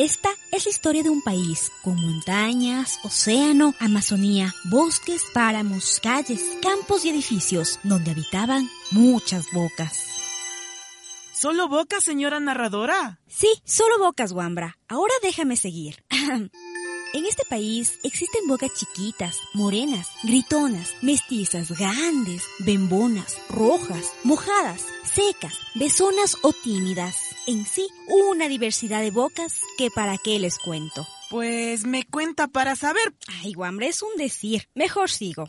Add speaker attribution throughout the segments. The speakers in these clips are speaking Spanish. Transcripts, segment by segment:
Speaker 1: Esta es la historia de un país con montañas, océano, Amazonía, bosques, páramos, calles, campos y edificios donde habitaban muchas bocas.
Speaker 2: ¿Solo bocas, señora narradora?
Speaker 1: Sí, solo bocas, Wambra. Ahora déjame seguir. En este país existen bocas chiquitas, morenas, gritonas, mestizas, grandes, bembonas, rojas, mojadas, secas, besonas o tímidas. En sí, una diversidad de bocas que para qué les cuento.
Speaker 2: Pues me cuenta para saber.
Speaker 1: Ay, Wambra, es un decir. Mejor sigo.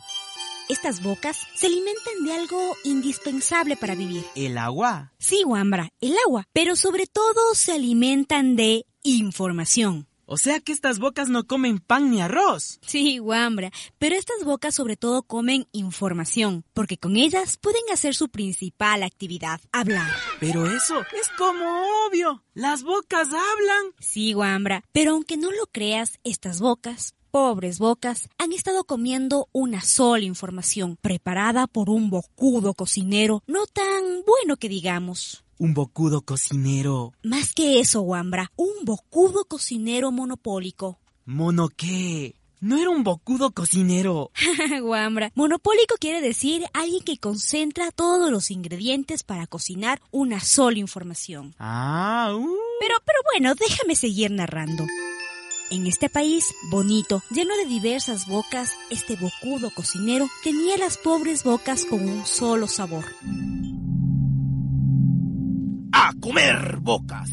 Speaker 1: Estas bocas se alimentan de algo indispensable para vivir.
Speaker 2: ¿El agua?
Speaker 1: Sí, Wambra, el agua. Pero sobre todo se alimentan de información.
Speaker 2: O sea que estas bocas no comen pan ni arroz.
Speaker 1: Sí, Wambra, pero estas bocas sobre todo comen información, porque con ellas pueden hacer su principal actividad, hablar.
Speaker 2: Pero eso es como obvio. Las bocas hablan.
Speaker 1: Sí, Wambra, pero aunque no lo creas, estas bocas pobres bocas han estado comiendo una sola información, preparada por un bocudo cocinero no tan bueno que digamos.
Speaker 2: Un bocudo cocinero.
Speaker 1: Más que eso, Wambra, un bocudo cocinero monopólico.
Speaker 2: ¿Mono qué? No era un bocudo cocinero.
Speaker 1: Wambra, monopólico quiere decir alguien que concentra todos los ingredientes para cocinar una sola información.
Speaker 2: Ah, uh.
Speaker 1: Pero, pero bueno, déjame seguir narrando. En este país bonito, lleno de diversas bocas, este bocudo cocinero tenía las pobres bocas con un solo sabor.
Speaker 3: ¡A comer bocas!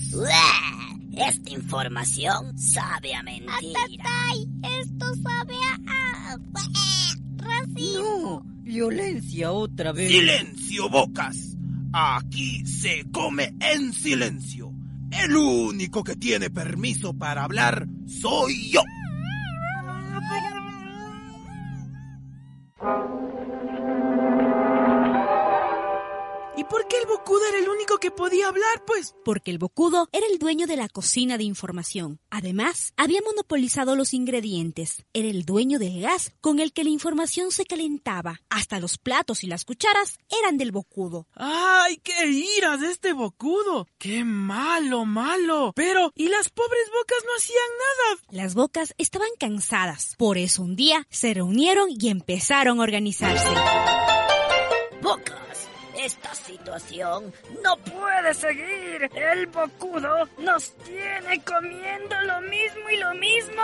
Speaker 4: Esta información sabe a mentira.
Speaker 5: ¡Atatay! Esto sabe a... a... racismo.
Speaker 6: No, violencia otra vez.
Speaker 3: ¡Silencio, bocas! Aquí se come en silencio. El único que tiene permiso para hablar soy yo.
Speaker 2: Por qué el bocudo era el único que podía hablar, pues?
Speaker 1: Porque el bocudo era el dueño de la cocina de información. Además, había monopolizado los ingredientes. Era el dueño del gas con el que la información se calentaba. Hasta los platos y las cucharas eran del bocudo.
Speaker 2: ¡Ay, qué iras de este bocudo! ¡Qué malo, malo! Pero, ¿y las pobres bocas no hacían nada?
Speaker 1: Las bocas estaban cansadas. Por eso un día se reunieron y empezaron a organizarse.
Speaker 4: Esta situación no puede seguir. El bocudo nos tiene comiendo lo mismo y lo mismo.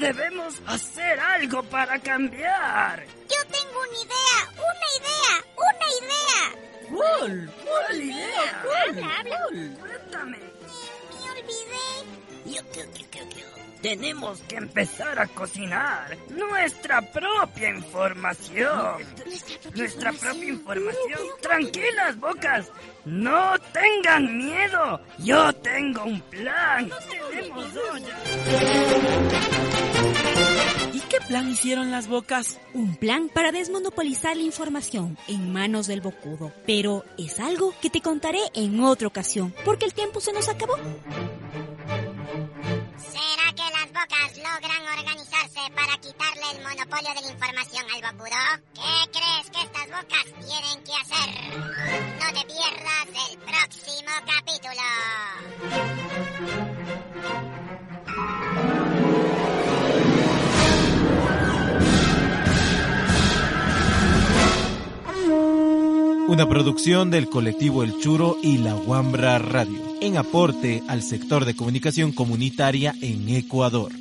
Speaker 4: Debemos hacer algo para cambiar.
Speaker 5: Yo tengo una idea, una idea, una idea.
Speaker 6: ¿Cuál? ¿Cuál idea? ¿Cuál?
Speaker 5: Habla, habla.
Speaker 4: Cuéntame.
Speaker 5: Me olvidé.
Speaker 4: Yo, yo, yo, yo, yo. Tenemos que empezar a cocinar nuestra propia información. Nuestra propia información. Tranquilas, bocas. No tengan miedo. Yo tengo un plan. Tenemos.
Speaker 2: ¿Y qué plan hicieron las bocas?
Speaker 1: Un plan para desmonopolizar la información en manos del bocudo. Pero es algo que te contaré en otra ocasión, porque el tiempo se nos acabó.
Speaker 5: El monopolio de la información al bocudo? ¿Qué crees que estas bocas tienen que hacer? No te pierdas el próximo capítulo.
Speaker 7: Una producción del colectivo El Churo y la Huambra Radio, en aporte al sector de comunicación comunitaria en Ecuador.